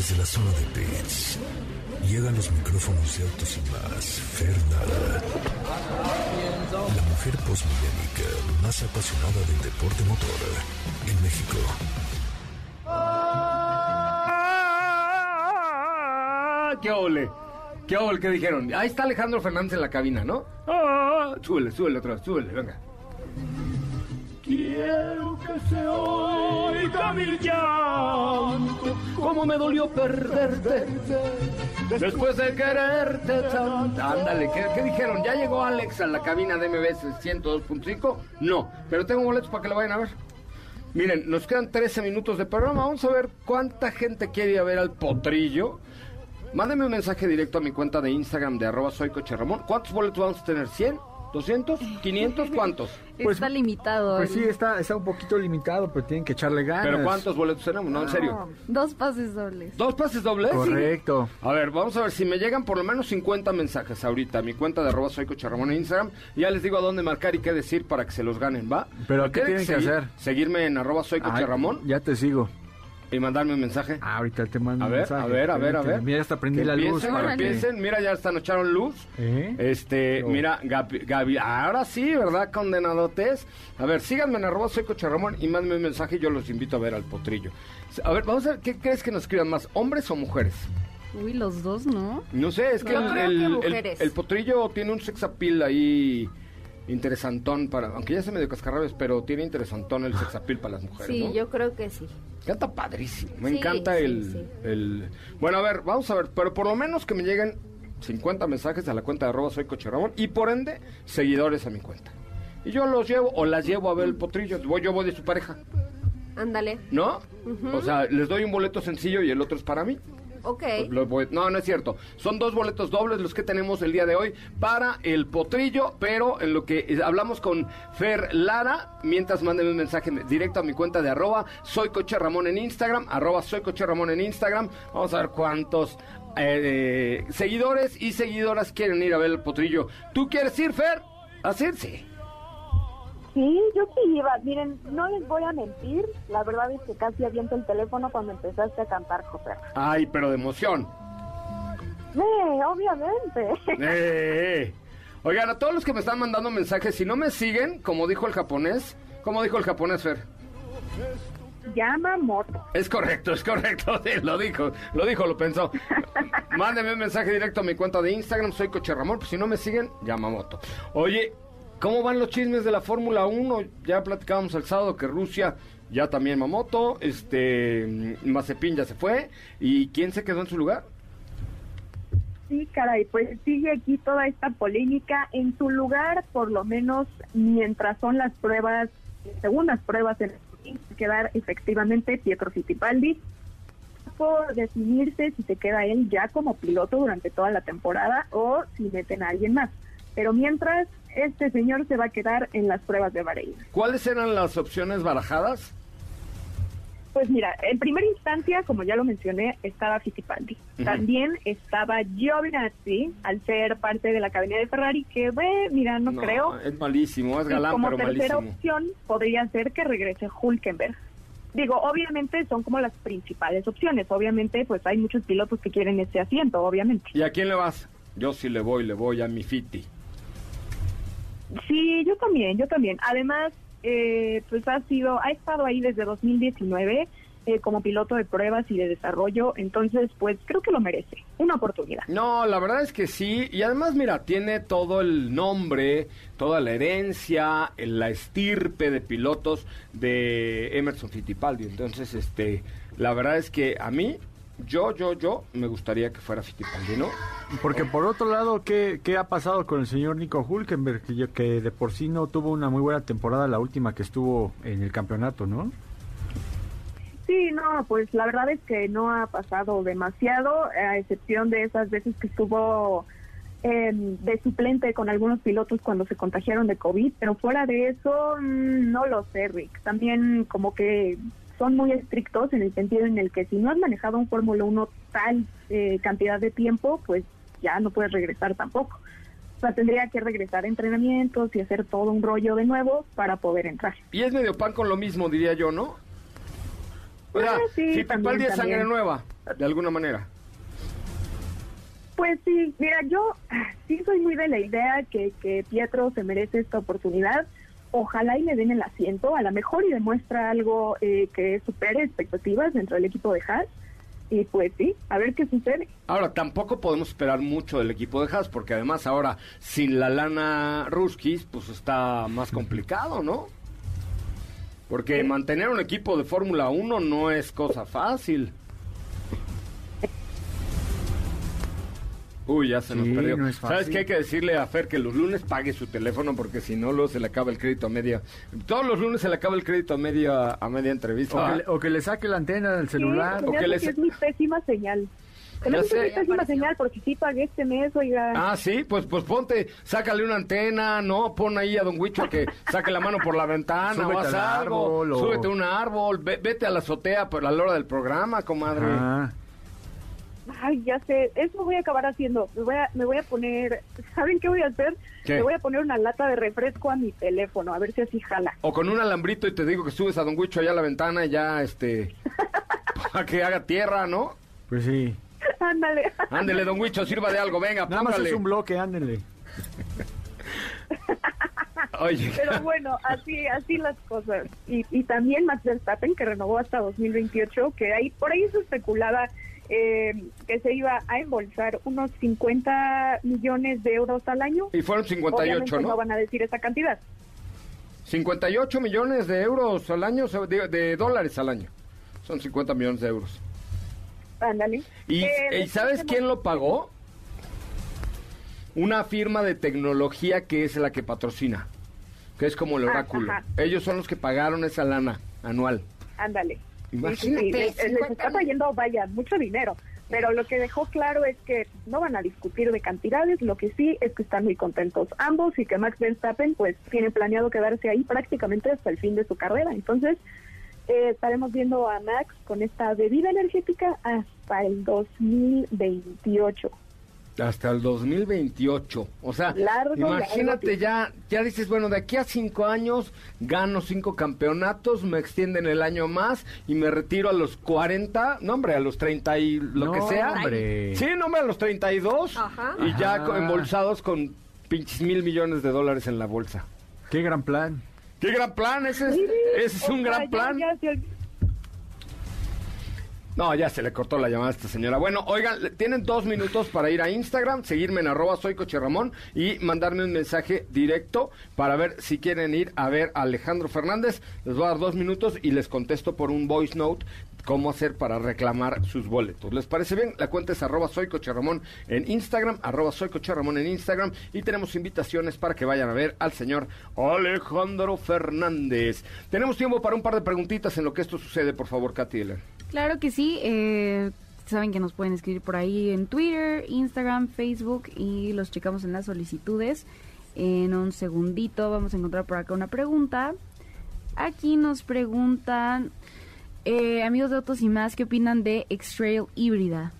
A: Desde la zona de pits, llegan los micrófonos de autos y más. Fernanda. La mujer posmillénica más apasionada del deporte motor en México.
B: ¡Ah! ¡Qué ole! ¿Qué ole? ¿Qué dijeron? Ahí está Alejandro Fernández en la cabina, ¿no? ¡Ah! Súbele, súbele otra vez, súbele, venga. Quiero que se oiga mi cómo me dolió perderte, después de quererte tanto. Ándale, ¿qué, dijeron? ¿Ya llegó Alex a la cabina de MBS 102.5? No, pero tengo boletos para que lo vayan a ver. Miren, nos quedan 13 minutos de programa. Vamos a ver cuánta gente quiere ir a ver al potrillo. Mándeme un mensaje directo a mi cuenta de Instagram de arroba soy. ¿Cuántos boletos vamos a tener? ¿100? ¿200? ¿500? ¿Cuántos?
F: Pues-
E: está limitado.
F: Pues sí, está, está un poquito limitado, pero tienen que echarle ganas.
B: ¿Pero cuántos boletos tenemos? No, en serio.
E: Dos pases dobles.
B: ¿Dos pases dobles?
F: Correcto.
B: A ver, vamos a ver si me llegan por lo menos 50 mensajes ahorita a mi cuenta de arroba soy en Instagram. Ya les digo a dónde marcar y qué decir para que se los ganen, ¿va?
F: ¿Pero qué
B: ¿Quieren
F: tienen que hacer?
B: Seguirme en arroba soy
F: Ay, Ya te sigo.
B: Y mandarme un mensaje.
F: Ah, ahorita te mando
B: A
F: un
B: ver,
F: mensaje.
B: a ver, a ver, a ver.
F: Mira, hasta prendí la luz
B: empiecen,
F: para que...
B: Mira, ya hasta nos echaron luz.
F: ¿Eh?
B: Este,
F: Oh.
B: mira, Gabi, Gabi- ahora sí, ¿verdad? Condenadotes. A ver, síganme en arroba soy Coche Ramón y mándenme un mensaje y yo los invito a ver al potrillo. A ver, vamos a ver, ¿qué crees que nos escriban más, hombres o mujeres?
E: Uy, los dos, ¿no?
B: No sé, es que, el,
D: creo
B: el-
D: que
B: el-
D: mujeres.
B: el potrillo tiene un sex appeal ahí interesantón para, aunque ya se medio cascarrabias, pero tiene interesantón el sex appeal para las mujeres,
D: Sí,
B: ¿no?
D: yo creo que sí.
B: Canta padrísimo, me
D: Sí,
B: encanta
D: sí,
B: el,
D: sí.
B: el... Bueno, a ver, vamos a ver, pero por lo menos que me lleguen 50 mensajes a la cuenta de arroba soy y por ende, seguidores a mi cuenta. Y yo los llevo o las llevo a ver el potrillo, voy, yo voy de su pareja,
D: Ándale.
B: ¿no? O sea, les doy un boleto sencillo y el otro es para mí.
D: Ok.
B: Voy- no, no es cierto. Son dos boletos dobles los que tenemos el día de hoy para el potrillo, pero en lo que eh, hablamos con Fer Lara, mientras mándenme un mensaje directo a mi cuenta de arroba soy Coche Ramón en Instagram, arroba soy Coche Ramón en Instagram. Vamos a ver cuántos eh, seguidores y seguidoras quieren ir a ver el potrillo. ¿Tú quieres ir, Fer? ¿A ir? Sí.
H: Yo sí iba. Miren, no les voy a mentir. La verdad es que casi aviento el teléfono cuando empezaste a cantar, José.
B: Ay, pero de emoción.
H: Eh, obviamente.
B: Eh, Oigan, a todos los que me están mandando mensajes, si no me siguen, como dijo el japonés, como dijo el japonés, Fer.
H: Llama moto.
B: Es correcto, es correcto, sí, lo dijo, lo dijo, lo pensó. Mándeme un mensaje directo a mi cuenta de Instagram, soy Coche Ramón, pues si no me siguen, Yamamoto. Oye, ¿cómo van los chismes de la Fórmula 1? Ya platicábamos el sábado que Rusia ya también Mamoto, este, Mazepin ya se fue, ¿y quién se quedó en su lugar?
H: Sí, caray, pues sigue aquí toda esta polémica. En su lugar, por lo menos mientras son las pruebas, segundas pruebas, en quedar efectivamente Pietro Fittipaldi por definirse si se queda él ya como piloto durante toda la temporada o si meten a alguien más. Pero mientras, este señor se va a quedar en las pruebas de Bahrein.
B: ¿Cuáles eran las opciones barajadas?
H: Pues mira, en primera instancia, como ya lo mencioné, estaba Fittipaldi. También estaba Giovinazzi, al ser parte de la cabina de Ferrari, que, ve, mira, no, creo.
B: Es malísimo, es
H: Y
B: galán,
H: como
B: pero
H: tercera
B: malísimo.
H: opción podría ser que regrese Hulkenberg. Digo, obviamente son como las principales opciones. Obviamente, pues hay muchos pilotos que quieren ese asiento, obviamente.
B: ¿Y a quién le vas? Yo sí le voy, le voy a mi Fiti.
H: Sí, yo también, yo también. Además, eh, pues ha sido, ha estado ahí desde 2019 eh, como piloto de pruebas y de desarrollo, entonces, pues creo que lo merece. Una oportunidad.
B: No, la verdad es que sí. Y además, mira, tiene todo el nombre, toda la herencia, la estirpe de pilotos de Emerson Fittipaldi. Entonces, este, la verdad es que a mí, yo, yo, yo, me gustaría que fuera Fittipaldi, ¿no?
F: Porque por otro lado, ¿qué, qué ha pasado con el señor Nico Hulkenberg? Que, que de por sí no tuvo una muy buena temporada, la última que estuvo en el campeonato, ¿no?
H: Sí, no, pues la verdad es que no ha pasado demasiado, a excepción de esas veces que estuvo eh, de suplente con algunos pilotos cuando se contagiaron de COVID, pero fuera de eso, mm, no lo sé, Rick. También como que son muy estrictos en el sentido en el que si no has manejado un Fórmula 1 tal eh, cantidad de tiempo, pues ya no puedes regresar tampoco. O sea, tendría que regresar a entrenamientos y hacer todo un rollo de nuevo para poder entrar.
B: Y es medio pan con lo mismo, diría yo, ¿no? O sea,
H: Ah, sí,
B: Fittipaldi
H: también,
B: es sangre nueva, de alguna manera.
H: Pues sí, mira, yo sí soy muy de la idea que, que Pietro se merece esta oportunidad. Ojalá y le den el asiento, a lo mejor y demuestra algo eh, que supere expectativas dentro del equipo de Haas. Y pues sí, a ver qué sucede.
B: Ahora, tampoco podemos esperar mucho del equipo de Haas, porque además ahora, sin la lana Ruskis, pues está más complicado, ¿no? Porque mantener un equipo de Fórmula 1 no es cosa fácil. Uy, ya se nos perdió.
F: no es
B: ¿Sabes qué hay que decirle a Fer que los lunes pague su teléfono porque si no luego se le acaba el crédito a media. Todos los lunes se le acaba el crédito a media a media entrevista.
F: O que, le, o que le saque la antena del celular.
H: Sí,
B: o que
H: que es mi pésima señal.
B: Ya sé.
H: es mi pésima señal porque sí pagué este mes, oiga.
B: Ah, sí, pues pues ponte, sácale una antena, no, pon ahí a Don Huicho que saque la mano por la ventana o
F: Súbete
B: haz
F: al
B: algo,
F: árbol, o-
B: súbete a un árbol, ve- vete a la azotea por a la hora del programa, comadre.
F: Ah,
H: Ay, ya sé, eso voy a acabar haciendo. Me voy a, me voy a poner, ¿saben qué voy a hacer?
B: ¿Qué?
H: Me voy a poner una lata de refresco a mi teléfono, a ver si así jala.
B: O con un alambrito y te digo que subes a Don Huicho allá a la ventana y ya, este, para que haga tierra, ¿no?
F: pues sí.
H: Ándale.
B: Ándele, Don Huicho, sirva de algo, venga,
F: Nada más es un bloque, ándenle.
B: Oye,
H: Pero bueno, así así las cosas. Y, y también Max Verstappen, que renovó hasta 2028, que ahí por ahí se especulaba eh, que se iba a embolsar unos 50 millones de euros al año.
B: y fueron 58,
H: Obviamente
B: ¿no?
H: no van a decir esa cantidad.
B: 58 millones de euros al año, de, de dólares al año. Son 50 millones de euros.
H: Ándale.
B: ¿Y,
H: Eh,
B: ¿y sabes quién lo pagó? Una firma de tecnología que es la que patrocina, que es como el
H: Ah,
B: oráculo. Ellos son los que pagaron esa lana anual.
H: Ándale.
B: Imagínate,
H: Sí, les- les
B: 50
H: está trayendo, vaya, mucho dinero. Pero lo que dejó claro es que no van a discutir de cantidades, lo que sí es que están muy contentos ambos y que Max Verstappen pues tiene planeado quedarse ahí prácticamente hasta el fin de su carrera. Entonces eh, estaremos viendo a Max con esta bebida energética hasta el 2028.
B: Hasta el 2028. O sea,
H: Largo,
B: imagínate ya, ya dices, bueno, de aquí a cinco años gano cinco campeonatos, me extienden el año más y me retiro a los 40, no hombre, a los 30 y lo
F: No,
B: que sea.
F: hombre.
B: Sí, no hombre, a los 32
D: Ajá.
B: y ya
F: Ajá.
B: embolsados con pinches mil millones de dólares en la bolsa.
F: Qué gran plan.
B: ¡Qué gran plan! Ese es, ese es
H: O
B: un
H: sea,
B: gran plan.
H: ya
B: No, ya se le cortó la llamada a esta señora. Bueno, oigan, tienen dos minutos para ir a Instagram, seguirme en arroba soy Ramón y mandarme un mensaje directo para ver si quieren ir a ver a Alejandro Fernández. Les voy a dar dos minutos y les contesto por un voice note cómo hacer para reclamar sus boletos. ¿Les parece bien? La cuenta es arroba soy Ramón en Instagram, arroba soy Ramón en Instagram y tenemos invitaciones para que vayan a ver al señor Alejandro Fernández. Tenemos tiempo para un par de preguntitas en lo que esto sucede, por favor, Katy.
E: Claro que sí. eh, saben que nos pueden escribir por ahí en Twitter, Instagram, Facebook y los checamos en las solicitudes. En un segundito vamos a encontrar por acá una pregunta. Aquí nos preguntan, eh, amigos de Autos y más, ¿qué opinan de X-Trail híbrida?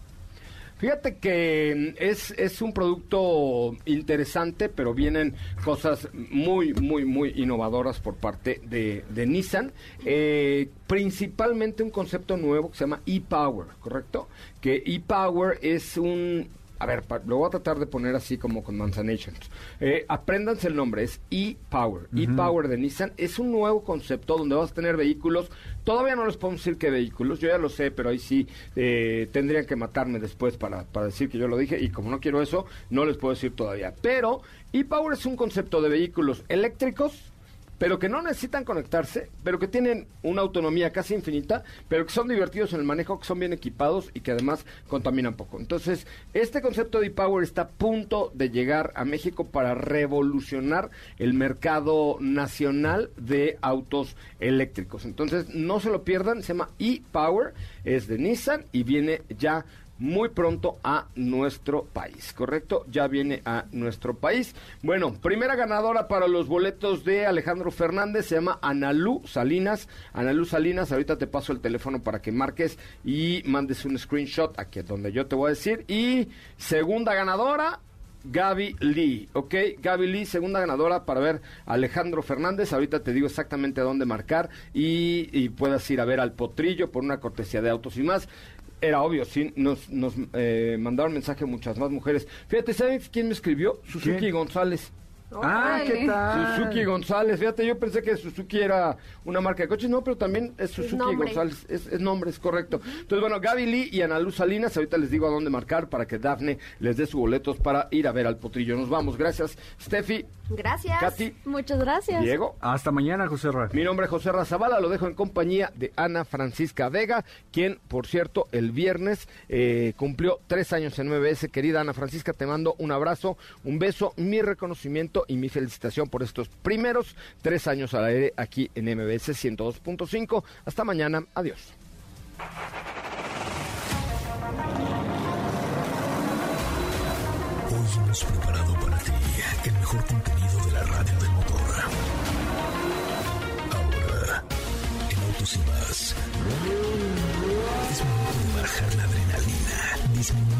B: Fíjate que mm, es, es un producto interesante, pero vienen cosas muy, muy, muy innovadoras por parte de, Nissan. Eh, principalmente un concepto nuevo que se llama e-Power, ¿correcto? Que e-Power es un... A ver, lo voy a tratar de poner así como con Manzanations. Eh, apréndanse el nombre, es e-Power. E-Power de Nissan es un nuevo concepto donde vas a tener vehículos. Todavía no les podemos decir qué vehículos, yo ya lo sé, pero ahí sí eh, tendrían que matarme después para, para decir que yo lo dije. Y como no quiero eso, no les puedo decir todavía. Pero e-Power es un concepto de vehículos eléctricos pero que no necesitan conectarse, pero que tienen una autonomía casi infinita, pero que son divertidos en el manejo, que son bien equipados y que además contaminan poco. Entonces, este concepto de e-Power está a punto de llegar a México para revolucionar el mercado nacional de autos eléctricos. Entonces, no se lo pierdan, se llama e-Power, es de Nissan y viene ya muy pronto a nuestro país, ¿correcto? Ya viene a nuestro país. Bueno, primera ganadora para los boletos de Alejandro Fernández se llama Analú Salinas. Analú Salinas, ahorita te paso el teléfono para que marques y mandes un screenshot aquí donde yo te voy a decir. Y segunda ganadora, Gaby Lee, ¿ok? Gaby Lee, segunda ganadora para ver a Alejandro Fernández. Ahorita te digo exactamente a dónde marcar y, y puedas ir a ver al potrillo por una cortesía de autos y más. Era obvio, sí, nos, nos eh, mandaron mensaje muchas más mujeres. Fíjate, ¿sabes quién me escribió? Suzuki
F: ¿Quién?
B: González.
F: Ah, ¿qué tal?
B: Suzuki González, fíjate, yo pensé que Suzuki era una marca de coches, no, pero también es Suzuki
D: nombre.
B: González, es, es nombre, es correcto. Entonces, bueno, Gaby Lee y Ana Luz Salinas, ahorita les digo a dónde marcar para que Dafne les dé sus boletos para ir a ver al potrillo. Nos vamos, gracias. Steffi,
D: Gracias.
B: Katy,
E: Muchas gracias.
B: Diego.
F: Hasta mañana, José Ra.
B: Mi nombre es José Razabala, lo dejo en compañía de Ana Francisca Vega, quien, por cierto, el viernes eh, cumplió tres años en MBS. Querida Ana Francisca, te mando un abrazo, un beso, mi reconocimiento y mi felicitación por estos primeros tres años al aire aquí en MBS 102.5. Hasta mañana, adiós.
A: Hoy hemos preparado para ti el mejor contenido de la radio del motor. Ahora, en Autos y más, es momento de bajar la adrenalina, disminuir